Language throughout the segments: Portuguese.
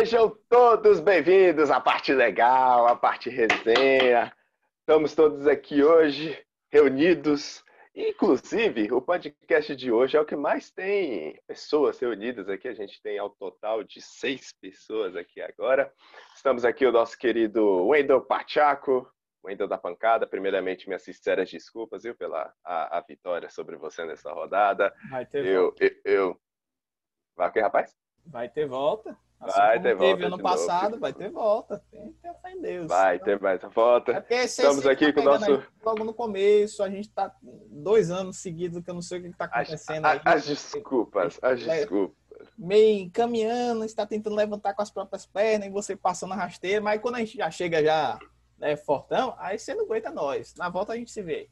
Sejam todos bem-vindos à parte legal, à parte resenha. Estamos todos aqui hoje reunidos. Inclusive, o podcast de hoje é o que mais tem pessoas reunidas aqui. A gente tem ao total de seis pessoas aqui agora. Estamos aqui o nosso querido Wendel Pachaco, Wendel da Pancada. Primeiramente, minhas sinceras desculpas viu, pela a, a vitória sobre você nessa rodada. Vai ter Eu, volta. eu, eu... Vai o rapaz? Vai ter volta. Assim Vai ter teve volta ano passado, novo. vai ter volta. Tem que ter fé em Deus. Vai ter mais É volta. porque você Estamos aqui tá com o nosso- aí Logo no começo, a gente tá dois anos seguidos que eu não sei o que está As, acontecendo a- aí. as desculpas, as É. desculpas. Meio encaminhando, está tentando levantar com as próprias pernas e você passando a rasteira, mas quando a gente já chega já né, fortão, aí você não aguenta nós. Na volta a gente se vê.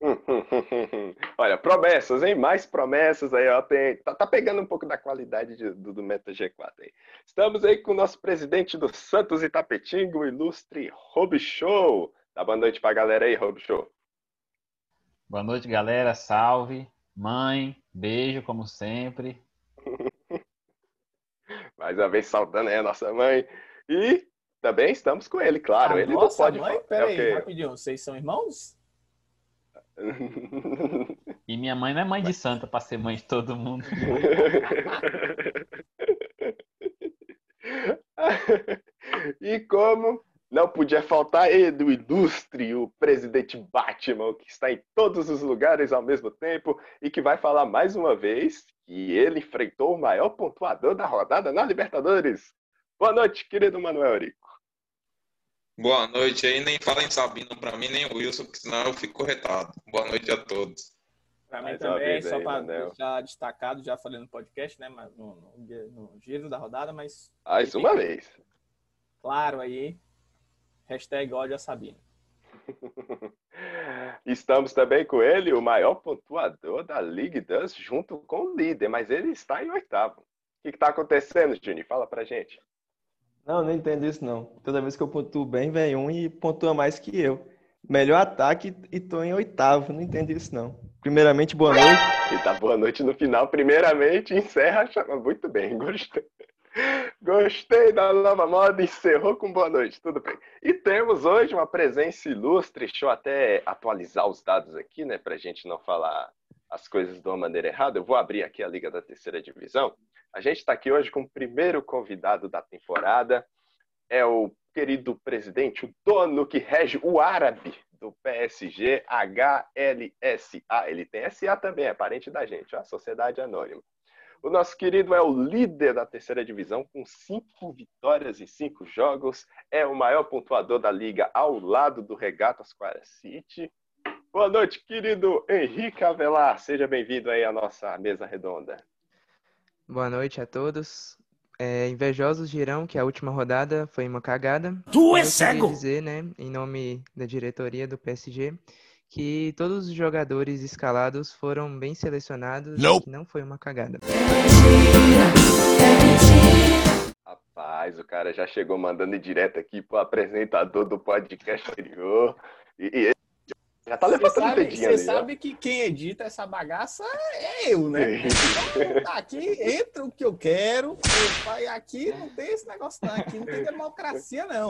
Olha, promessas, hein? Mais promessas aí, ó. Tem, tá, tá pegando um pouco da qualidade de- do, do Meta G4 aí. Estamos aí com o nosso presidente do Santos Itapetinga, o ilustre Rob Show. Dá boa noite pra galera aí, Rob Show. Boa noite, galera. Salve. Mãe, beijo, como sempre. Mais uma vez saudando aí a nossa mãe. E também estamos com ele, claro. A ele nossa não pode mãe, peraí, É o rapidinho, vocês são irmãos? E minha mãe não é mãe de santa para ser mãe de todo mundo. e como não podia faltar ele, o ilustre, o presidente Batman, que está em todos os lugares ao mesmo tempo e que vai falar mais uma vez que ele enfrentou o maior pontuador da rodada na Libertadores. Boa noite, querido Manuel Eurico. Boa noite aí, nem fala em Sabino pra mim, nem o Wilson, porque senão eu fico corretado. Boa noite a todos. Pra mim Mais também, só para deixar destacado, já falei no podcast, né? Mas no, no, no giro da rodada, mas Mais uma vez. claro aí. Hashtag ódio a Sabina. Estamos também com ele, o maior pontuador da League Dance, junto com o líder, mas ele está em oitavo. O que está acontecendo, Juni? Fala pra gente. Não, não entendo isso não. Toda vez que eu pontuo bem, vem um e pontua mais que eu. Melhor ataque e tô em oitavo. Não entendo isso não. Primeiramente, boa noite. E tá boa noite no final. Primeiramente, encerra a. Muito bem, gostei. Gostei da nova moda, encerrou com boa noite, tudo bem. E temos hoje uma presença ilustre, deixa eu até atualizar os dados aqui, né, pra gente não falar as coisas de uma maneira errada. Eu vou abrir aqui a Liga da Terceira Divisão. A gente está aqui hoje com o primeiro convidado da temporada, é o querido presidente, o dono que rege o árabe do PSG, HLSA. Ele tem SA também, é parente da gente, a Sociedade Anônima. O nosso querido é o líder da terceira divisão, com cinco vitórias em cinco jogos. É o maior pontuador da liga, ao lado do Regatas Square City. Boa noite, querido Henrique Avelar. Seja bem-vindo aí à nossa mesa redonda. Boa noite a todos. É, invejosos dirão que a última rodada foi uma cagada. Tu é Eu queria cego! dizer, né, em nome da diretoria do PSG, que todos os jogadores escalados foram bem selecionados e Nope. que não foi uma cagada. Rapaz, o cara já chegou mandando direto aqui pro apresentador do podcast anterior. E, e já tá levantando o sabe, dedinho você ali, sabe que quem edita essa bagaça é eu, né? Então, tá aqui entra o que eu quero. faço- Aqui não tem esse negócio, não. Aqui não tem democracia, não.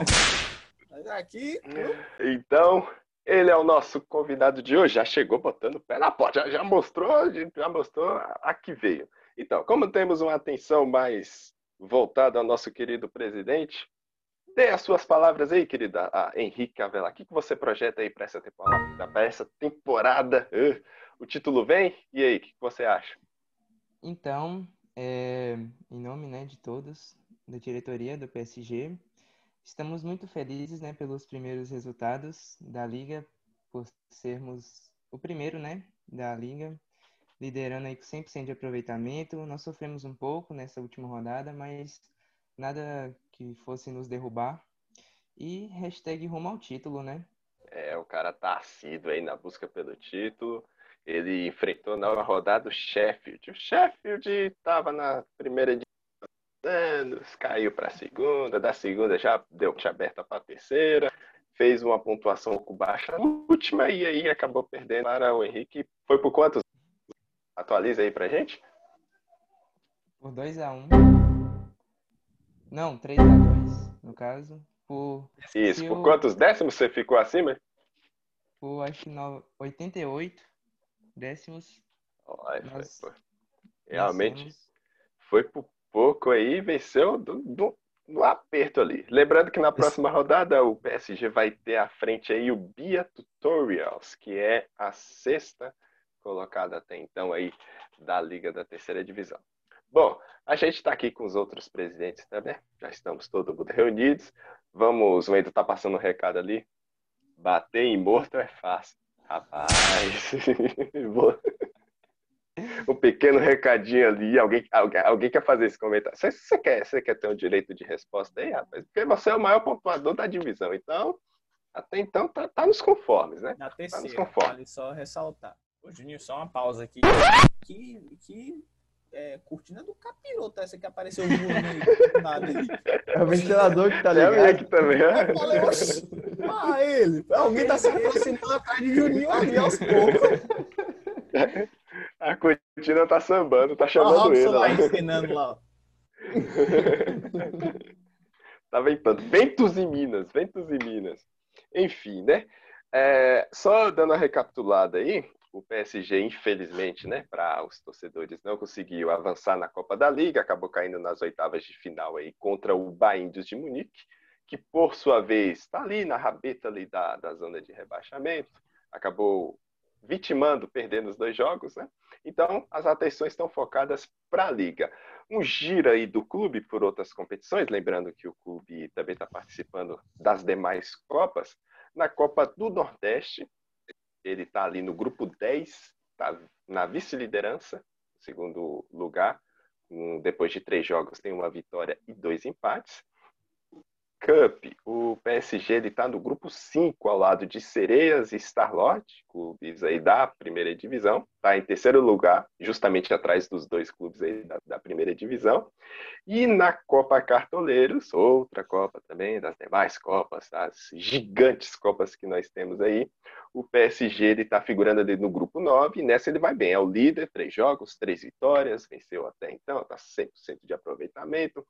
Mas aqui. Então, ele é o nosso convidado de hoje. Já chegou botando o pé na porta. Já, já mostrou, já mostrou a que veio. Então, como temos uma atenção mais voltada ao nosso querido presidente, dê as suas palavras aí, querida a Henrique Avelar. O que, que você projeta aí para essa temporada? Para essa temporada? Uh, o título vem? E aí, o que, que você acha? Então, é, em nome, né, de todos, da diretoria do PSG, estamos muito felizes, né, pelos primeiros resultados da liga, por sermos o primeiro, né, da liga, liderando aí com 100% de aproveitamento. Nós sofremos um pouco nessa última rodada, mas nada que fosse nos derrubar. E hashtag rumo ao título, né? É, o cara tá assíduo aí na busca pelo título. Ele enfrentou na rodada o Sheffield. O Sheffield estava na primeira edição anos, caiu para a segunda, da segunda já deu já aberta para a terceira, fez uma pontuação pouco baixa na última e aí acabou perdendo para o Henrique. Foi por quantos? Atualiza aí pra gente. Por 2 a 1 um. Não, 3x2, no caso. Por, Isso, por eu- quantos décimos você ficou acima? por acho que no- 88 décimos. Olha, Nós pô. Realmente vencemos. foi por pouco aí, venceu do, do- no aperto ali. Lembrando que na próxima rodada o PSG vai ter à frente aí o Bia Tutorials, que é a sexta colocada até então aí da Liga da Terceira Divisão. Bom, a gente está aqui com os outros presidentes também, já estamos todo mundo reunidos. Vamos, o Wendel tá passando um recado ali. Bater em morto é fácil. Rapaz, um pequeno recadinho ali. Alguém, alguém, alguém quer fazer esse comentário? Você, você quer, você quer ter um direito de resposta aí, rapaz? Porque você é o maior pontuador da divisão. Então, até então, tá, tá nos conformes, né? Na terceira, conforme. vale só ressaltar. Ô, Juninho, só uma pausa aqui. Que, que é, cortina do capiroto essa que apareceu voando aí. nada. É o ventilador que tá É ligado. aqui também? Eu falei, oxi, ah, ele. Alguém tá se aproximando atrás de Juninho ali aos poucos. A cortina tá sambando, tá o chamando ele. lá ensinando lá. ó. Tá ventando. Ventos em Minas, ventos em Minas. Enfim, né? É, só dando a recapitulada aí, o PSG, infelizmente, né, para os torcedores, não conseguiu avançar na Copa da Liga, acabou caindo nas oitavas de final aí contra o Baíndios de Munique, que por sua vez está ali na rabeta ali da, da zona de rebaixamento, acabou vitimando, perdendo os dois jogos, né? Então, as atenções estão focadas para a Liga. Um giro aí do clube por outras competições, lembrando que o clube também está participando das demais Copas. Na Copa do Nordeste, ele está ali no grupo 10, tá na vice-liderança, segundo lugar. Um, depois de três jogos, tem uma vitória e dois empates. Cup, o PSG está no grupo 5, ao lado de Sereias e Starlord, clubes aí da primeira divisão. Está em terceiro lugar, justamente atrás dos dois clubes aí da, da primeira divisão. E na Copa Cartoleiros, outra Copa também, das demais Copas, das gigantes Copas que nós temos aí, o PSG está figurando ali no grupo 9, e nessa ele vai bem, é o líder, três jogos, três vitórias, venceu até então, está 100% de aproveitamento,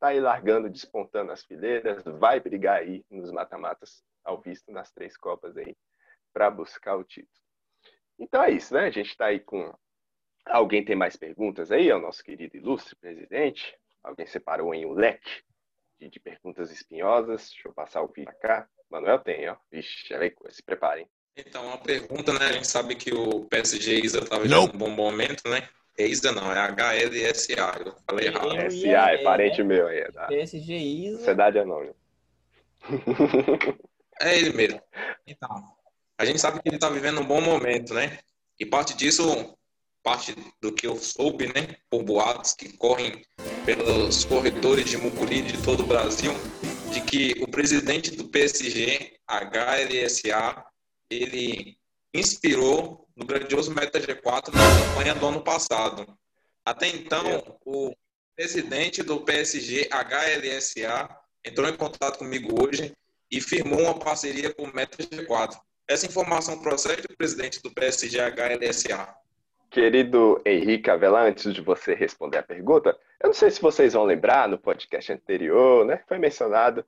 está aí largando, despontando as fileiras, vai brigar aí nos mata-matas, ao visto nas três Copas aí, para buscar o título. Então é isso, né? A gente está aí com. Alguém tem mais perguntas aí ao nosso querido ilustre presidente? Alguém separou em um leque de, de perguntas espinhosas? Deixa eu passar o vídeo pra cá. Manuel tem, ó. Vixe, já vem, se preparem. Então, uma pergunta, né? A gente sabe que o PSG Isa estava vivendo um bom momento, né? É Isa não, é HLSA. Eu falei errado. Eu SA ia- é parente meu aí, da PSG Isa. Sociedade Anônima. É ele mesmo. Então, a gente sabe que ele está vivendo um bom momento, né? E parte disso, parte do que eu soube, né? Por boatos que correm pelos corredores de Mucuri de todo o Brasil, de que o presidente do PSG, HLSA, ele inspirou no grandioso Meta G4 na campanha do ano passado. Até então, o presidente do PSG, HLSA, entrou em contato comigo hoje e firmou uma parceria com o Meta G4. Essa informação procede do presidente do PSG HLSA. Querido Henrique Avelar, antes de você responder a pergunta, eu não sei se vocês vão lembrar no podcast anterior, né? Foi mencionado.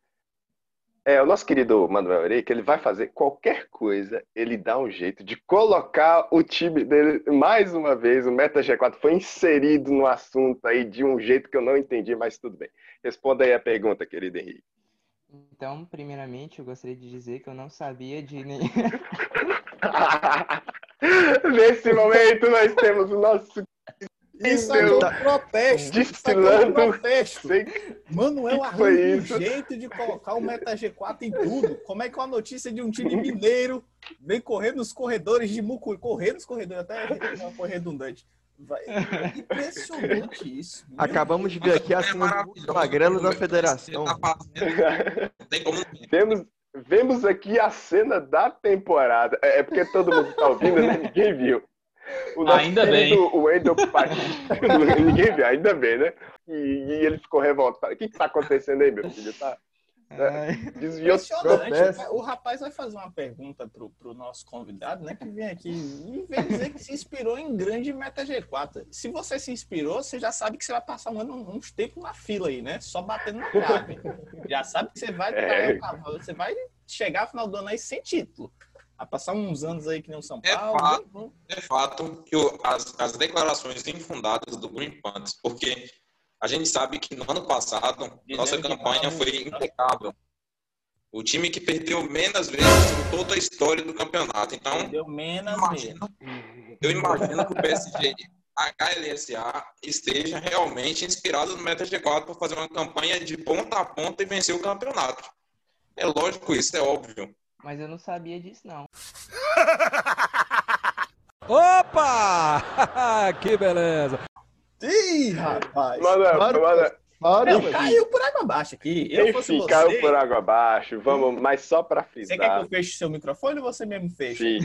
É, o nosso querido Manuel Ereika, ele vai fazer qualquer coisa, ele dá um jeito de colocar o time dele, mais uma vez, o Meta G4 foi inserido no assunto aí de um jeito que eu não entendi, mas tudo bem. Responda aí a pergunta, querido Henrique. Então, primeiramente, eu gostaria de dizer que eu não sabia de nem... Nesse momento, nós temos o nosso Isso aqui é um protesto. Isso aqui é um Destilando. protesto. Sei- Manuel arranja um isso? jeito de colocar o Meta G4 em tudo. Como é que uma notícia de um time mineiro vem correr nos corredores de Mucuri? Correr nos corredores, até não foi redundante. Vai- é impressionante isso. Meu Acabamos de ver aqui a É cena maravilhoso do magrelo como da federação. Você tá fazendo. Não tem como não. Vemos, aqui a cena da temporada. É é porque todo mundo tá ouvindo, né? Ninguém viu. O Ainda querido Wendel Pacheco. Ninguém viu, ainda bem, né? E, e ele ficou revoltado. O que, que tá acontecendo aí, meu filho? Tá, Ai, Desviou. O rapaz vai fazer uma pergunta pro, pro nosso convidado, né? Que vem aqui e vem dizer que se inspirou em grande Meta G4. Se você se inspirou, você já sabe que você vai passar um ano, uns tempos na fila aí, né? Só batendo na trave. Já sabe que você vai, É. você vai chegar no final do ano aí sem título. Vai passar uns anos aí que nem o São É Paulo. fato. É fato que o- as, as declarações infundadas do Green Panthers, porque a gente sabe que no ano passado Dizendo nossa campanha foi muito- impecável. O time que perdeu menos vezes em toda a história do campeonato. Então, Deu menos imagino, mesmo. eu imagino que o PSG HLSA esteja realmente inspirado no Meta G4 para fazer uma campanha de ponta a ponta e vencer o campeonato. É lógico isso, é óbvio. Mas eu não sabia disso, não. Opa! que beleza! Ih, rapaz. Manda, Claro, manda. Fora, Não, mano. caiu por água abaixo aqui. Eu fosse Enfim, você, caiu por água abaixo. Vamos, mas só pra Você quer que frisar. eu feche seu microfone ou você mesmo fecha? Sim.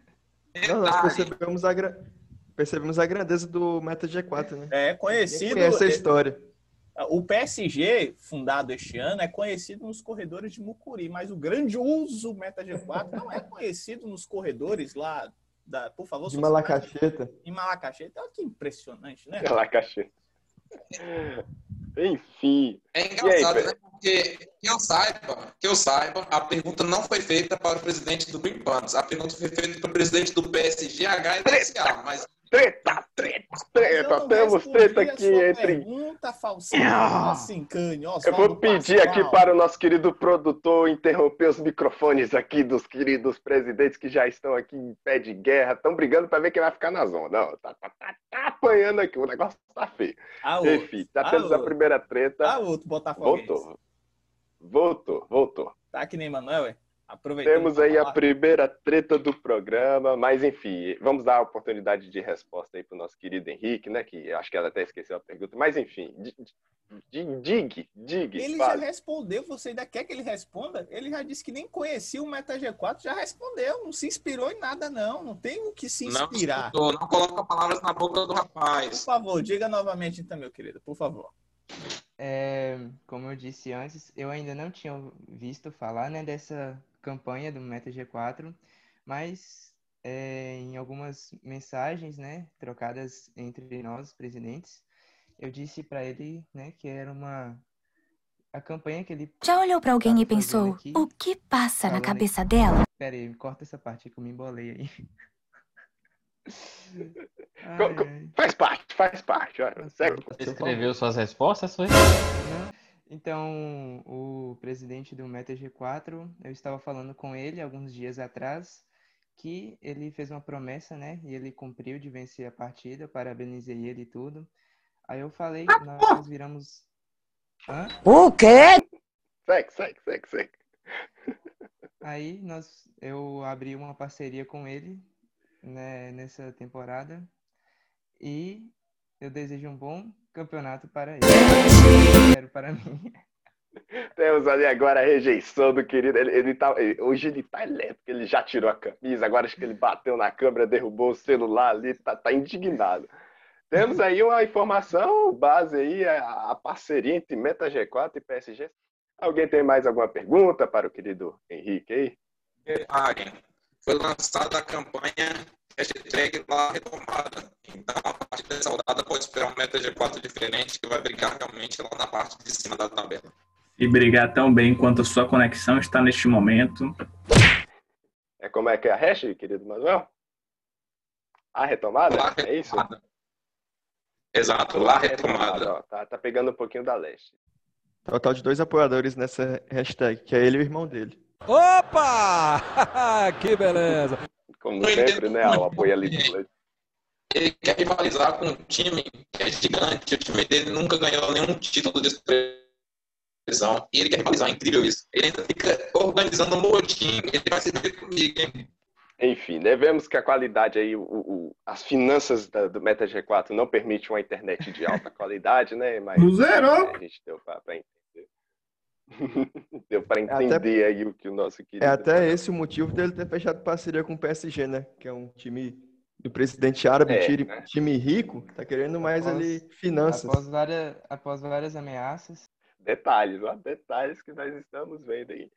Não, nós percebemos a, gra- percebemos a grandeza do Meta G4, né? É Quem conhecido. conhece a história. O PSG, fundado este ano, é conhecido nos corredores de Mucuri, mas o grandioso Meta G4 não é conhecido nos corredores lá da. Por favor, De Malacacheta. Em Malacacheta. Olha que impressionante, né? Cachê. Enfim. É E aí, engraçado, Pedro? né? Porque que eu saiba, que eu saiba, a pergunta não foi feita para o presidente do Green Panthers. A pergunta foi feita para o presidente do PSG HLSA, mas Treta, treta, treta. Temos treta a aqui entre. Pergunta, Falsinho, assim, Cane, Eu vou pedir aqui para o nosso querido produtor interromper os microfones aqui dos queridos presidentes que já estão aqui em pé de guerra. Estão brigando para ver quem vai ficar na zona. Não, tá, tá, tá, tá apanhando aqui. O negócio tá feio. Ah, outro. Enfim, já Ah, temos a outro. primeira treta. Ah, outro Botafoguense. Voltou. Voltou, voltou. Tá que nem Manuel, é? Aproveitando Temos aí a falar. primeira treta do programa, mas enfim, vamos dar a oportunidade de resposta aí para o nosso querido Henrique, né? Que acho que ela até esqueceu a pergunta, mas enfim, di- di- digue, digue, Ele já fale. respondeu, você ainda quer que ele responda? Ele já disse que nem conhecia o Meta G4, já respondeu, não se inspirou em nada, não. Não tem o que se não, inspirar. escutou, não coloca palavras na boca do Por rapaz. favor, diga novamente então, meu querido, por favor. É, como eu disse antes, eu ainda não tinha visto falar, né, dessa campanha do Meta G4, mas é, em algumas mensagens, né, trocadas entre nós, presidentes, eu disse para ele, né, que era uma a campanha que ele Já olhou pra alguém e pensou, aqui, o que passa na cabeça dela? Pera aí, corta essa parte que eu me embolei aí. Ai. Faz parte, faz parte. Olha, segue. Você escreveu suas respostas, foi? Não. Então, o presidente do Meta G4, eu estava falando com ele alguns dias atrás que ele fez uma promessa, né? E ele cumpriu de vencer a partida, parabenizei ele e tudo. Aí eu falei, nós viramos. Hã? Segue, segue, segue, segue. Aí nós, eu abri uma parceria com ele, né, nessa temporada. E eu desejo um bom campeonato para ele. Quero para mim. Temos ali agora a rejeição do querido. Ele, ele tá, ele- hoje ele tá elétrico, ele já tirou a camisa, agora acho que ele bateu na câmera, derrubou o celular ali, tá, tá indignado. Temos aí uma informação base aí, a, a parceria entre Meta G4 e PSG. Alguém tem mais alguma pergunta para o querido Henrique aí? Detalhe, foi lançada a campanha hashtag lá retomada. Então, a partir dessa rodada, pode esperar um meta G4 diferente que vai brigar realmente lá na parte de cima da tabela. e brigar tão bem quanto a sua conexão está neste momento. É como é que é a hash, querido Manuel? A retomada? Lá É isso? retomada. Exato, lá retomada. ó, tá, tá pegando um pouquinho da leste. Total de dois apoiadores nessa hashtag, que é ele e o irmão dele. Opa! que beleza! Como Não sempre, entendo né? O apoio ali bem. do Leite. Ele quer rivalizar com um time que é gigante. O time dele nunca ganhou nenhum título de expressão. E ele quer rivalizar, é incrível isso. Ele ainda fica organizando um motim. Ele vai se ver comigo, hein? Enfim, né, vemos que a qualidade aí, o, o- as finanças da- do Meta G4 não permitem uma internet de alta qualidade, né? Mas zero! é, a gente deu para entender. deu para até- entender aí o que o nosso querido. É até esse o motivo dele ter fechado parceria com o PSG, né? Que é um time do presidente árabe, É, time, né? time rico, tá querendo mais Após- ali finanças. Após várias, após várias ameaças, Detalhes, ó, detalhes que nós estamos vendo aí.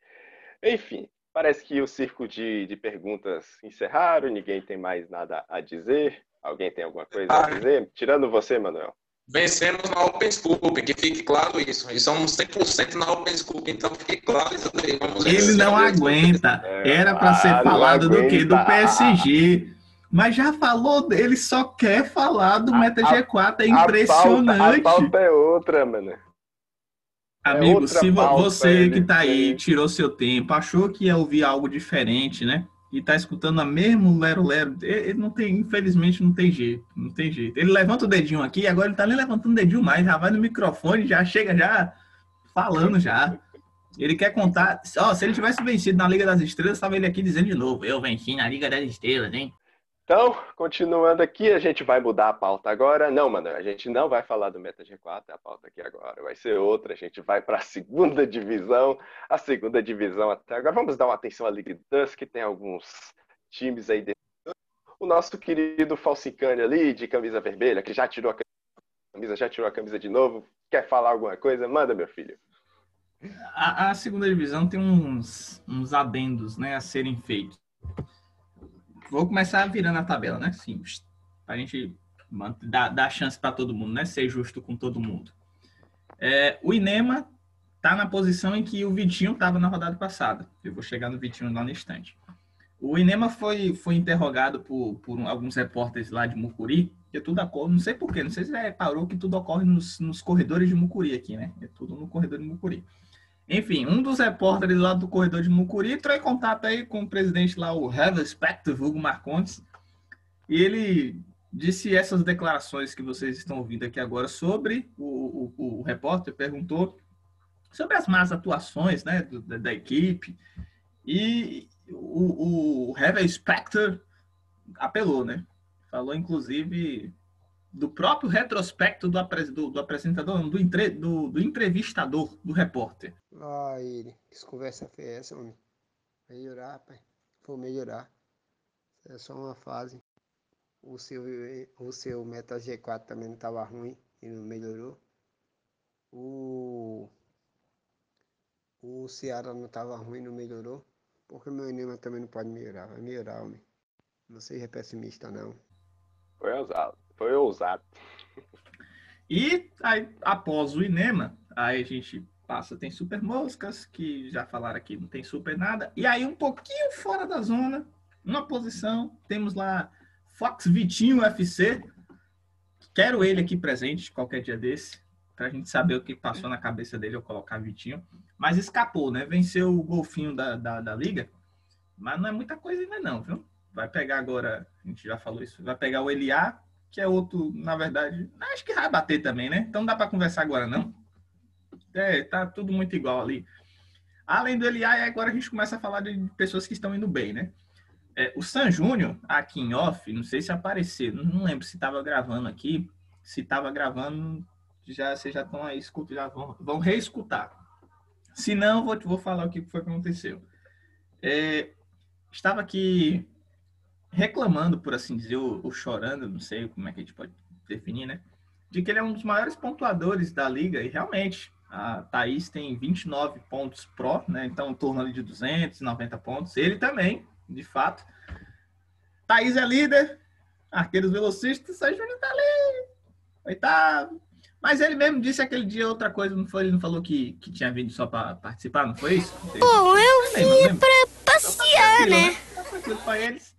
Enfim, parece que o circo de, de perguntas encerraram, ninguém tem mais nada a dizer. Alguém tem alguma coisa a Ah. dizer? Tirando você, Manuel. Vencemos na Open Scoop, que fique claro isso. E somos 100% na Open Scoop, então fique claro isso daí. Vamos Ele não aguenta. Era para ser Ah, falado do quê? Do. PSG. Mas já falou, ele só quer falar do Meta a- G4. É A pauta, impressionante. a pauta é outra, mano. Amigo, outra se pauta, você que tá aí, tirou seu tempo, achou que ia ouvir algo diferente, né? E tá escutando a mesmo lero-lero, ele ele não tem, infelizmente, não tem jeito, não tem jeito. Ele levanta o dedinho aqui, agora ele tá nem levantando o dedinho mais, já vai no microfone, já chega já falando já. Ele quer contar, ó, se ele tivesse vencido na Liga das Estrelas, tava ele aqui dizendo de novo, eu venci na Liga das Estrelas, hein? Então, continuando aqui, a gente vai mudar a pauta agora. Não, mano, a gente não vai falar do Meta G4, a pauta aqui agora vai ser outra. A gente vai para a segunda divisão. A segunda divisão até agora. Vamos dar uma atenção à League Dust, que tem alguns times aí dentro. O nosso querido Falsicane ali, de camisa vermelha, que já tirou a camisa, já tirou a camisa de novo. Quer falar alguma coisa? Manda, meu filho. A, a segunda divisão tem uns, uns adendos né, a serem feitos. Vou começar virando a tabela, né? Simples. Pra gente man- dar, dar chance para todo mundo, né? Ser justo com todo mundo. É, o Inema tá na posição em que o Vitinho estava na rodada passada. Eu vou chegar no Vitinho lá no instante. O Inema foi, foi interrogado por, por alguns repórteres lá de Mucuri, que tudo ocorre, não sei porquê, não sei se você reparou que tudo ocorre nos, nos corredores de Mucuri aqui, né? É tudo no corredor de Mucuri. Enfim, um dos repórteres lá do corredor de Mucuri entrou em contato aí com o presidente lá, o Heather Spector, Hugo Marcontes, e ele disse essas declarações que vocês estão ouvindo aqui agora sobre o, o, o repórter perguntou sobre as más atuações né, do- da, da equipe e o, o Heather Spector apelou, né? Falou inclusive do próprio retrospecto do, apres- do, do apresentador, não, do, entre- do, do entrevistador, do repórter. Lá ele. Que conversa foi essa, homem? Melhorar, rapaz. Vou melhorar. É só uma fase. O seu, o seu Meta G4 também não estava ruim e não melhorou. O, o Ceará não estava ruim e não melhorou. Porque o meu Enema também não pode melhorar. Vai melhorar, homem. Não seja pessimista, não. Foi ousado. Foi ousado. E aí, após o Inema, aí a gente passa, tem Super Moscas, que já falaram aqui, não tem super nada. E aí, um pouquinho fora da zona, uma posição, temos lá Fox Vitinho UFC. Quero ele aqui presente qualquer dia desse, pra gente saber o que passou na cabeça dele eu colocar Vitinho. Mas escapou, né? Venceu o golfinho da, da, da liga. Mas não é muita coisa ainda não, viu? Vai pegar agora, a gente já falou isso, vai pegar o Eliá, que é outro, na verdade, acho que vai bater também, né? Então não dá para conversar agora, não. É, tá tudo muito igual ali. Além do Eliá, agora a gente começa a falar de pessoas que estão indo bem, né? É, o San Júnior, aqui em off, não sei se apareceu, não lembro se estava gravando aqui, se estava gravando, já vocês já estão aí, escuta, já vão, vão reescutar. Se não, vou, vou falar o que foi que aconteceu. É, estava aqui reclamando, por assim dizer, ou, ou chorando, não sei como é que a gente pode definir, né? De que ele é um dos maiores pontuadores da liga, e realmente, a Thaís tem 29 pontos pró, né? Então, em torno ali de 290 pontos. Ele também, de fato. Thaís é líder, arqueiros velocistas, Sérgio Júnior tá ali, oitavo. Mas ele mesmo disse aquele dia outra coisa, não foi? Ele não falou que, que tinha vindo só para participar, não foi isso? Bom, eu vim pra passear, né? Tá tranquilo pra eles.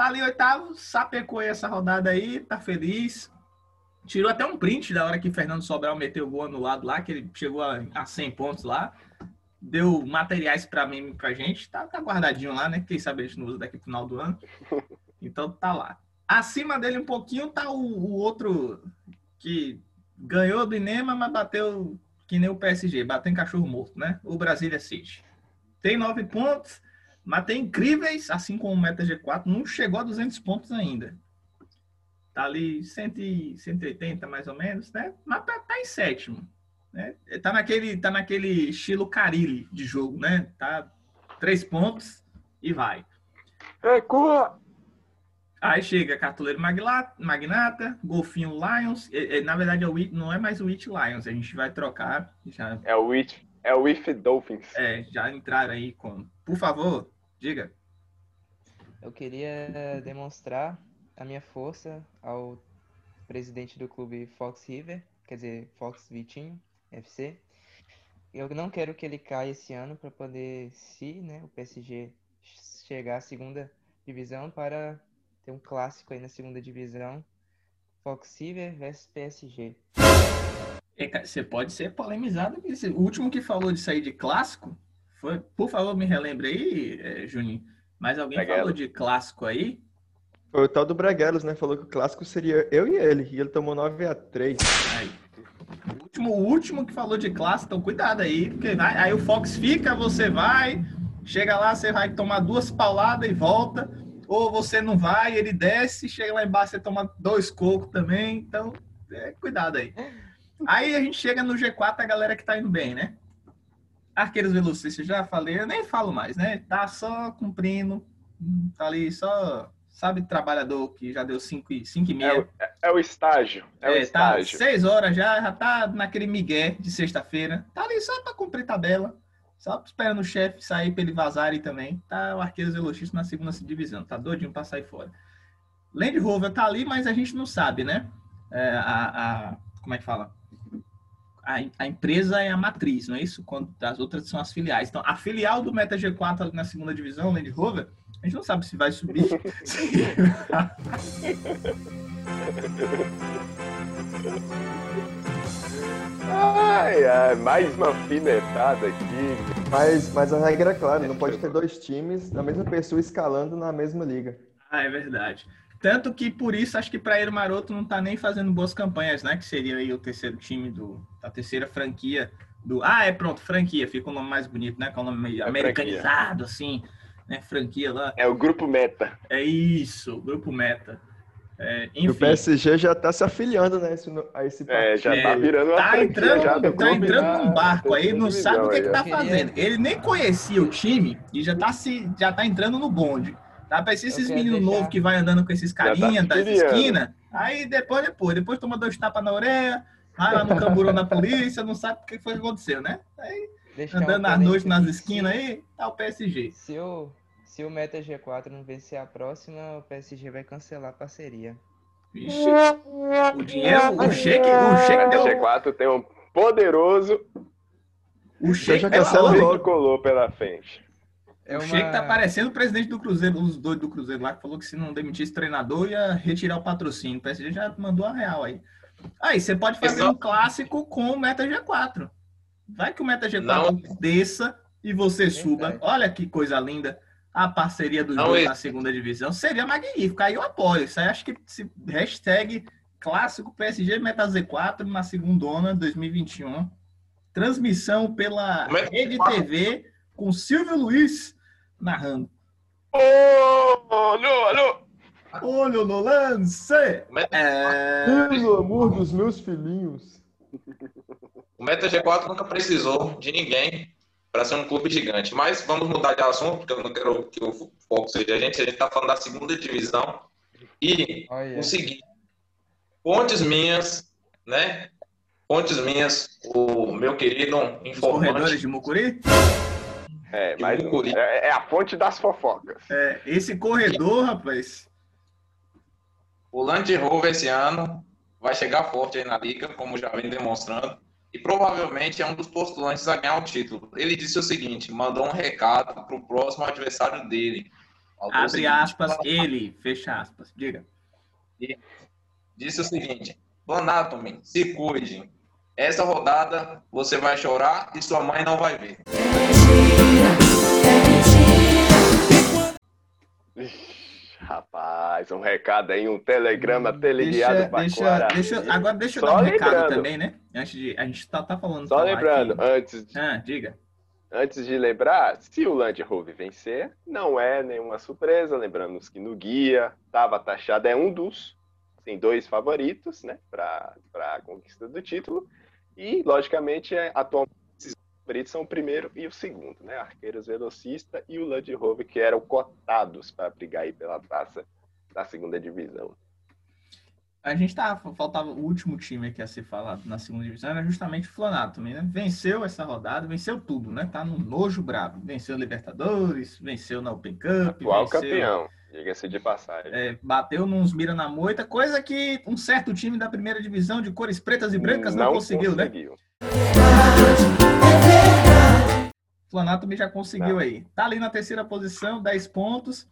Tá ali oitavo, sapecou essa rodada aí, tá feliz. Tirou até um print da hora que Fernando Sobral meteu o gol anulado lá, que ele chegou a, a 100 pontos lá. Deu materiais pra mim pra gente. Tá, tá guardadinho lá, né? Quem sabe a gente não usa daqui pro final do ano. Então tá lá. Acima dele um pouquinho tá o, o outro que ganhou do Inema, mas bateu que nem o PSG, bateu em cachorro morto, né? O Brasília City. Tem nove pontos, mas tem incríveis, assim como o Meta G4, não chegou a 200 pontos ainda. Tá ali 100, 180 mais ou menos, né? Mas tá, tá em sétimo. Né? Tá, naquele, tá naquele estilo Carilli de jogo, né? Tá três pontos e vai. Recua! Aí chega Cartoleiro Magnata, Golfinho Lions. É, é, na verdade, é o It- não é mais o It Lions. A gente vai trocar. Já, É o With, é o With Dolphins. é, já entraram aí com. Por favor, diga. Eu queria demonstrar a minha força ao presidente do clube Fox River, quer dizer, Fox Vitinho FC. Eu não quero que ele caia esse ano para poder, se né, o PSG chegar à segunda divisão, para ter um clássico aí na segunda divisão. Fox River versus PSG. Você pode ser polemizado. O último que falou de sair de clássico foi. Por favor, me relembre aí, é, Juninho. Mas alguém falou de clássico aí? Foi o tal do Braguelos, né? Falou que o clássico seria eu e ele. E ele tomou 9x3. Aí. O último, o último que falou de clássico, então cuidado aí, porque vai- aí o Fox fica, você vai, chega lá, você vai tomar duas pauladas e volta, ou você não vai, ele desce, chega lá embaixo, você toma dois cocos também, então é, cuidado aí. Aí a gente chega no G4, a galera que tá indo bem, né? Arqueiros Velocistas, já falei, eu nem falo mais, né? Tá só cumprindo, tá ali só, sabe, trabalhador que já deu 5 e cinco e meia. É o, é- é o estágio. É, o É, tá estágio. seis horas já, já tá naquele migué de sexta-feira. Tá ali só pra cumprir tabela. Só esperando o chefe sair pra ele vazar aí também. Tá o Arqueiros Velocistas na segunda divisão. Tá doidinho pra sair fora. Land Rover tá ali, mas a gente não sabe, né? É, a, a- como é que fala? A, a empresa é a matriz, não é isso? Quando as outras são as filiais. Então, a filial do Meta G4 ali na segunda divisão, Land Rover, a gente não sabe se vai subir. Ai, ai, mais uma alfinetada aqui. Mas, mas a regra é clara, não pode ter dois times da mesma pessoa escalando na mesma liga. Ah, é verdade. Tanto que por isso acho que Praeiro Maroto não tá nem fazendo boas campanhas, né? Que seria aí o terceiro time do a terceira franquia do Ah, é pronto, franquia, fica o nome mais bonito, né? Com o nome meio É americanizado assim, né? Franquia lá. É o grupo Meta. É isso, grupo Meta. É, E o PSG já tá se afiliando né, a esse, a esse É, já É, tá virando uma tá franquia entrando, já tá entrando num barco aí, não sabe o que, tá aí, ó. fazendo. Ele nem conhecia o time e já tá se já tá entrando no bonde. Tá parecendo Eu esses meninos novos que vai andando com esses tá carinhas se das esquinas. Aí depois, depois, depois toma dois tapas na orelha, vai lá no camburão da polícia, não sabe o que foi que aconteceu, né? Aí Deixar um andando à noite nas esquinas aí, tá o PSG. Se o, se o Meta G4 não vencer a próxima, o PSG vai cancelar a parceria. Vixe, o dinheiro, o cheque, o cheque Meta deu. G4 tem um poderoso O cheque já logo. tricolor pela frente. É o uma... Sheik tá parecendo o presidente do Cruzeiro, os doidos do Cruzeiro lá, que falou que se não demitisse o treinador ia retirar o patrocínio. O PSG já mandou a real aí. Aí, você pode fazer Exato. um clássico com o Meta G4. Vai que o Meta G4 Não. desça e você suba. Olha que coisa linda. A parceria dos dois na segunda divisão seria magnífico. Aí eu apoio. Isso aí acho que se hashtag clássico PSG Meta Z4 na segunda 2021. Transmissão pela Meta Rede G4. TV com Silvio Luiz narrando. Ô, alô, alô! Olho no lance! O Meta, É... Pelo amor dos meus filhinhos. o Meta G4 nunca precisou de ninguém para ser um clube gigante. Mas vamos mudar de assunto, porque eu não quero que o foco seja a gente. A gente está falando da segunda divisão. E Olha, o seguinte: fontes minhas, né? Fontes minhas, o meu querido Os corredores informante. de Mucuri? É, mas é, é a fonte das fofocas. É, esse corredor, rapaz. O Land Rover esse ano vai chegar forte aí na liga, como já vem demonstrando, e provavelmente é um dos postulantes a ganhar o título. Ele disse o seguinte: mandou um recado para o próximo adversário dele. Abre seguinte, aspas, ele, fecha aspas. Diga. Disse o seguinte: Anatomy, se cuide. Essa rodada você vai chorar e sua mãe não vai ver. Rapaz, um recado aí, um telegrama teleguiado Deixa, para deixa, deixa, agora deixa eu Só dar um recado lembrando. também, né? Antes de. A gente tá, tá falando. Só lembrando, aqui. antes de, Ah, diga. antes de lembrar, se o Land Rover vencer, não é nenhuma surpresa. Lembramos que no guia estava taxado, é um dos, tem dois favoritos, né, para a conquista do título. E, logicamente, é, atualmente, favoritos são o primeiro e o segundo, né? Arqueiros Velocista e o Land Rover, que eram cotados para brigar aí pela taça da segunda divisão. A gente tava, faltava o último time aqui a ser falado na segunda divisão, era justamente o Flanato né? Venceu essa rodada, venceu tudo, né? Tá no nojo brabo. Venceu Libertadores, venceu na Open Cup, Atual venceu, campeão, diga-se de passagem. é, bateu nos mira na moita, coisa que um certo time da primeira divisão de cores pretas e brancas não, conseguiu, né? Flanato também já conseguiu Não. aí. Tá ali na terceira posição, 10 pontos.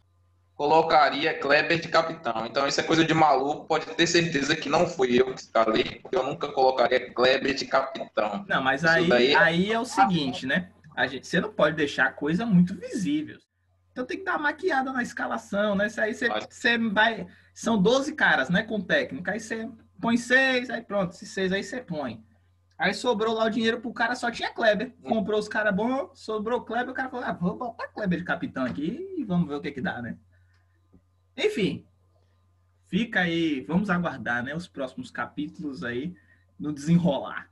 Colocaria Kleber de capitão. Então isso é coisa de maluco. Pode ter certeza que não fui eu que escalei. porque Eu nunca colocaria Kleber de capitão. Não, mas Isso aí, daí- aí é o seguinte, né? A gente, você não pode deixar coisa muito visível. Então tem que dar uma maquiada na escalação, né? Isso aí você, Mas- você vai. São 12 caras, né? Com técnico. Aí você põe seis, aí pronto, esses seis aí você põe. Aí sobrou lá o dinheiro pro cara, só tinha Kleber. Comprou os caras bons, sobrou Kleber, o cara falou: ah, vou botar Kleber de capitão aqui e vamos ver o que que dá, né? Enfim, fica aí, vamos aguardar, né? Os próximos capítulos aí no desenrolar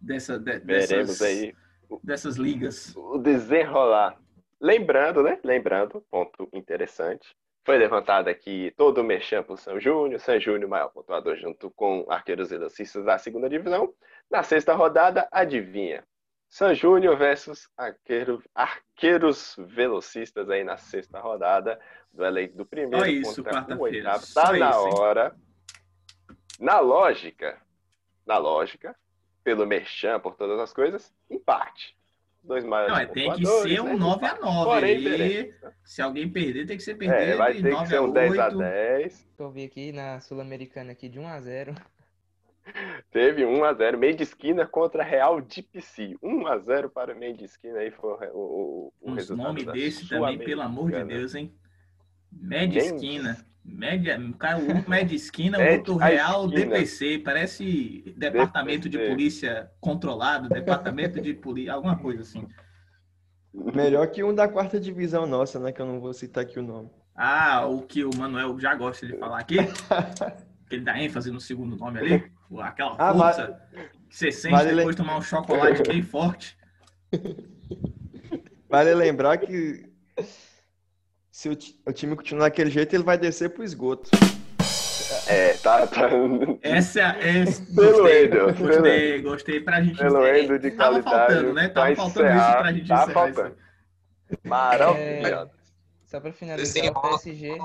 dessa, de- dessas, aí dessas ligas. o desenrolar. Lembrando, né? Lembrando, ponto interessante. Foi levantado aqui todo o merchan pro São Júnior. São Júnior, maior pontuador, junto com arqueiros velocistas da segunda divisão. Na sexta rodada, adivinha? São Júnior versus arqueiro, arqueiros velocistas aí na sexta rodada do eleito do primeiro Só isso, contra o oitavo. Só Tá na isso, hora. Na lógica, na lógica, pelo merchan, por todas as coisas, empate. Dois maiores Não, é, tem que ser né? um 9 a 9 Porém. Se alguém perder, tem que ser perder É, vai ter que 9 ser a um 10 a 8. 10. Eu vi aqui na Sul-Americana aqui de 1 a 0 Teve 1 a 0 meio de esquina contra Real de PC. 1 a 0 para meio de esquina aí foi o, o, o Uns resultado nomes da desse também, pelo amor de. Deus, hein? Média esquina. Média, o cara, um média esquina, o real esquina. DPC. Parece Departamento de DPC. Polícia Controlado, Departamento de Polícia, alguma coisa assim. Melhor que um da quarta divisão nossa, né? Que eu não vou citar aqui o nome. Ah, o que o Manuel já gosta de falar aqui, que ele dá ênfase no segundo nome ali, aquela Ah, força que você sente vale depois de tomar um chocolate bem forte. Vale lembrar que se o, o time continuar daquele jeito, ele vai descer pro esgoto. É, tá. tá Essa é. Pelo Gostei, Endo, gostei, gostei pra gente pelo encerrar. Endo de Tava qualidade. faltando, né? Tava vai faltando isso pra gente Tá encerrar faltando. Maravilhoso. Só pra finalizar o PSG.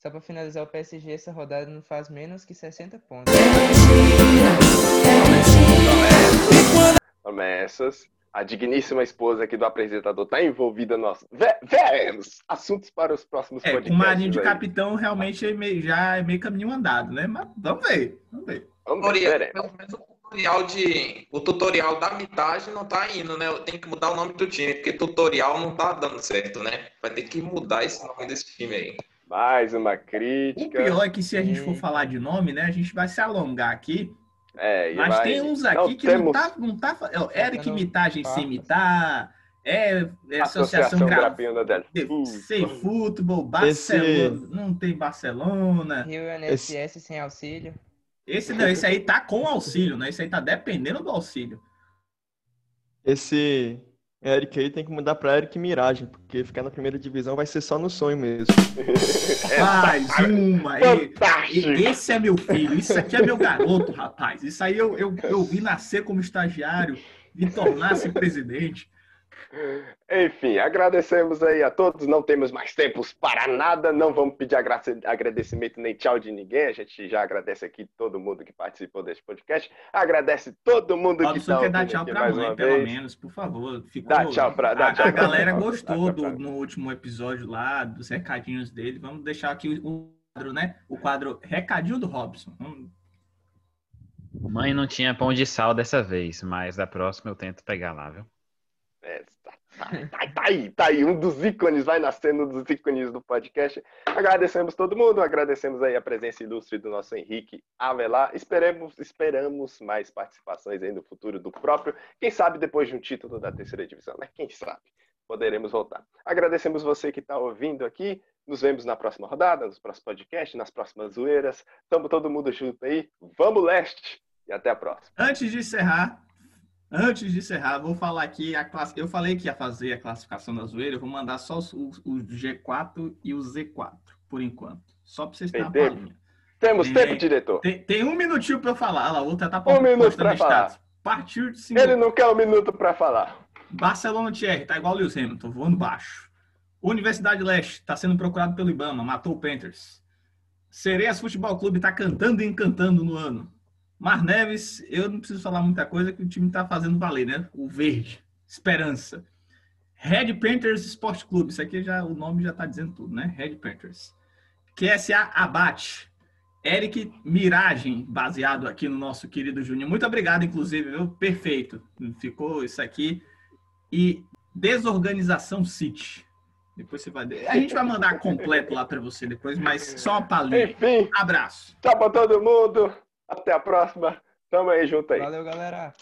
Só pra finalizar o PSG, essa rodada não faz menos que 60 pontos. Promessas. A digníssima esposa aqui do apresentador tá envolvida no. Ve- Veremos assuntos para os próximos É, podcasts. o Marinho de aí. capitão realmente é meio- já é meio caminho andado, né? Mas vamos ver, vamos ver. Vamos ver, pelo menos o tutorial de. O tutorial da mitagem não tá indo, né? Eu tenho que mudar o nome do time, porque tutorial não tá dando certo, né? Vai ter que mudar esse nome desse time aí. Mais uma O crítica. pior é que se a gente for Eita. falar de nome, né? A gente vai se alongar aqui. É, Mas vai- tem uns não aqui que não temos tá. Não tá é, o Eric Faltando Mitagem sem farpas. imitar. É, é Associação Associação Gra... Sem Futebol, Barcelona. Não tem Barcelona. Rio Esse- NSS sem auxílio. Esse não, esse aí tá com auxílio, né? Esse aí tá dependendo do auxílio. Esse Eric aí tem que mudar pra Eric Miragem, porque ficar na primeira divisão vai ser só no sonho mesmo. Mais uma. E- e- Esse é meu filho, isso aqui é meu garoto, rapaz. Isso aí eu, eu, eu vi nascer como estagiário, vi tornar-se presidente. Enfim, agradecemos aí a todos. Não temos mais tempos para nada. Não vamos pedir agradecimento nem tchau de ninguém. A gente já agradece aqui todo mundo que participou deste podcast. Agradece todo mundo que Robson está quer dar ouvindo tchau aqui pra mais mãe, uma pelo vez. menos, por favor. Ficou... Dá tchau pra- dá a, tchau a pra galera dá gostou tchau do, pra- no último episódio lá, dos recadinhos dele. Vamos deixar aqui o, o quadro, né? O quadro Recadinho do Robson. Vamos- Mãe não tinha pão de sal dessa vez, mas da próxima eu tento pegar lá, viu? É, tá, tá, aí, tá aí. Um dos ícones vai nascendo um dos ícones do podcast. Agradecemos todo mundo, agradecemos aí a presença ilustre do nosso Henrique Avelar. Esperemos, esperamos mais participações aí no futuro do próprio. Quem sabe depois de um título da terceira divisão, né? Quem sabe? Poderemos voltar. Agradecemos você que está ouvindo aqui. Nos vemos na próxima rodada, nos próximos podcasts, nas próximas zoeiras. Tamo todo mundo junto aí. Vamos leste! E até a próxima. Antes de encerrar, antes de encerrar, vou falar aqui a classe. Eu falei que ia fazer a classificação da zoeira, eu vou mandar só os- o G4 e o Z4. por enquanto. Só pra vocês terem uma. Temos Tem- tempo, diretor? Tem, tem um minutinho pra eu falar. Olha lá, o outro já tá Um minuto pra falar. status. Partiu de cinco. Ele não quer um minuto pra falar. Barcelona Thierry, tá igual o Lewis Hamilton, voando baixo. Universidade Leste, tá sendo procurado pelo Ibama, matou o Panthers. Sereias Futebol Clube tá cantando e encantando no ano. Mar Neves, eu não preciso falar muita coisa que o time tá fazendo valer, né? O verde, esperança. Red Panthers Sport Clube, isso aqui já o nome já tá dizendo tudo, né? Red Panthers. QSA Abate. Eric Miragem, baseado aqui no nosso querido Júnior. Muito obrigado, inclusive, viu? Perfeito. Ficou isso aqui. E Desorganização City. Depois você vai. A gente vai mandar completo lá para você depois, mas só uma palhinha. Enfim, Abraço. tchau pra todo mundo. Até a próxima. Tamo aí junto aí. Valeu, galera.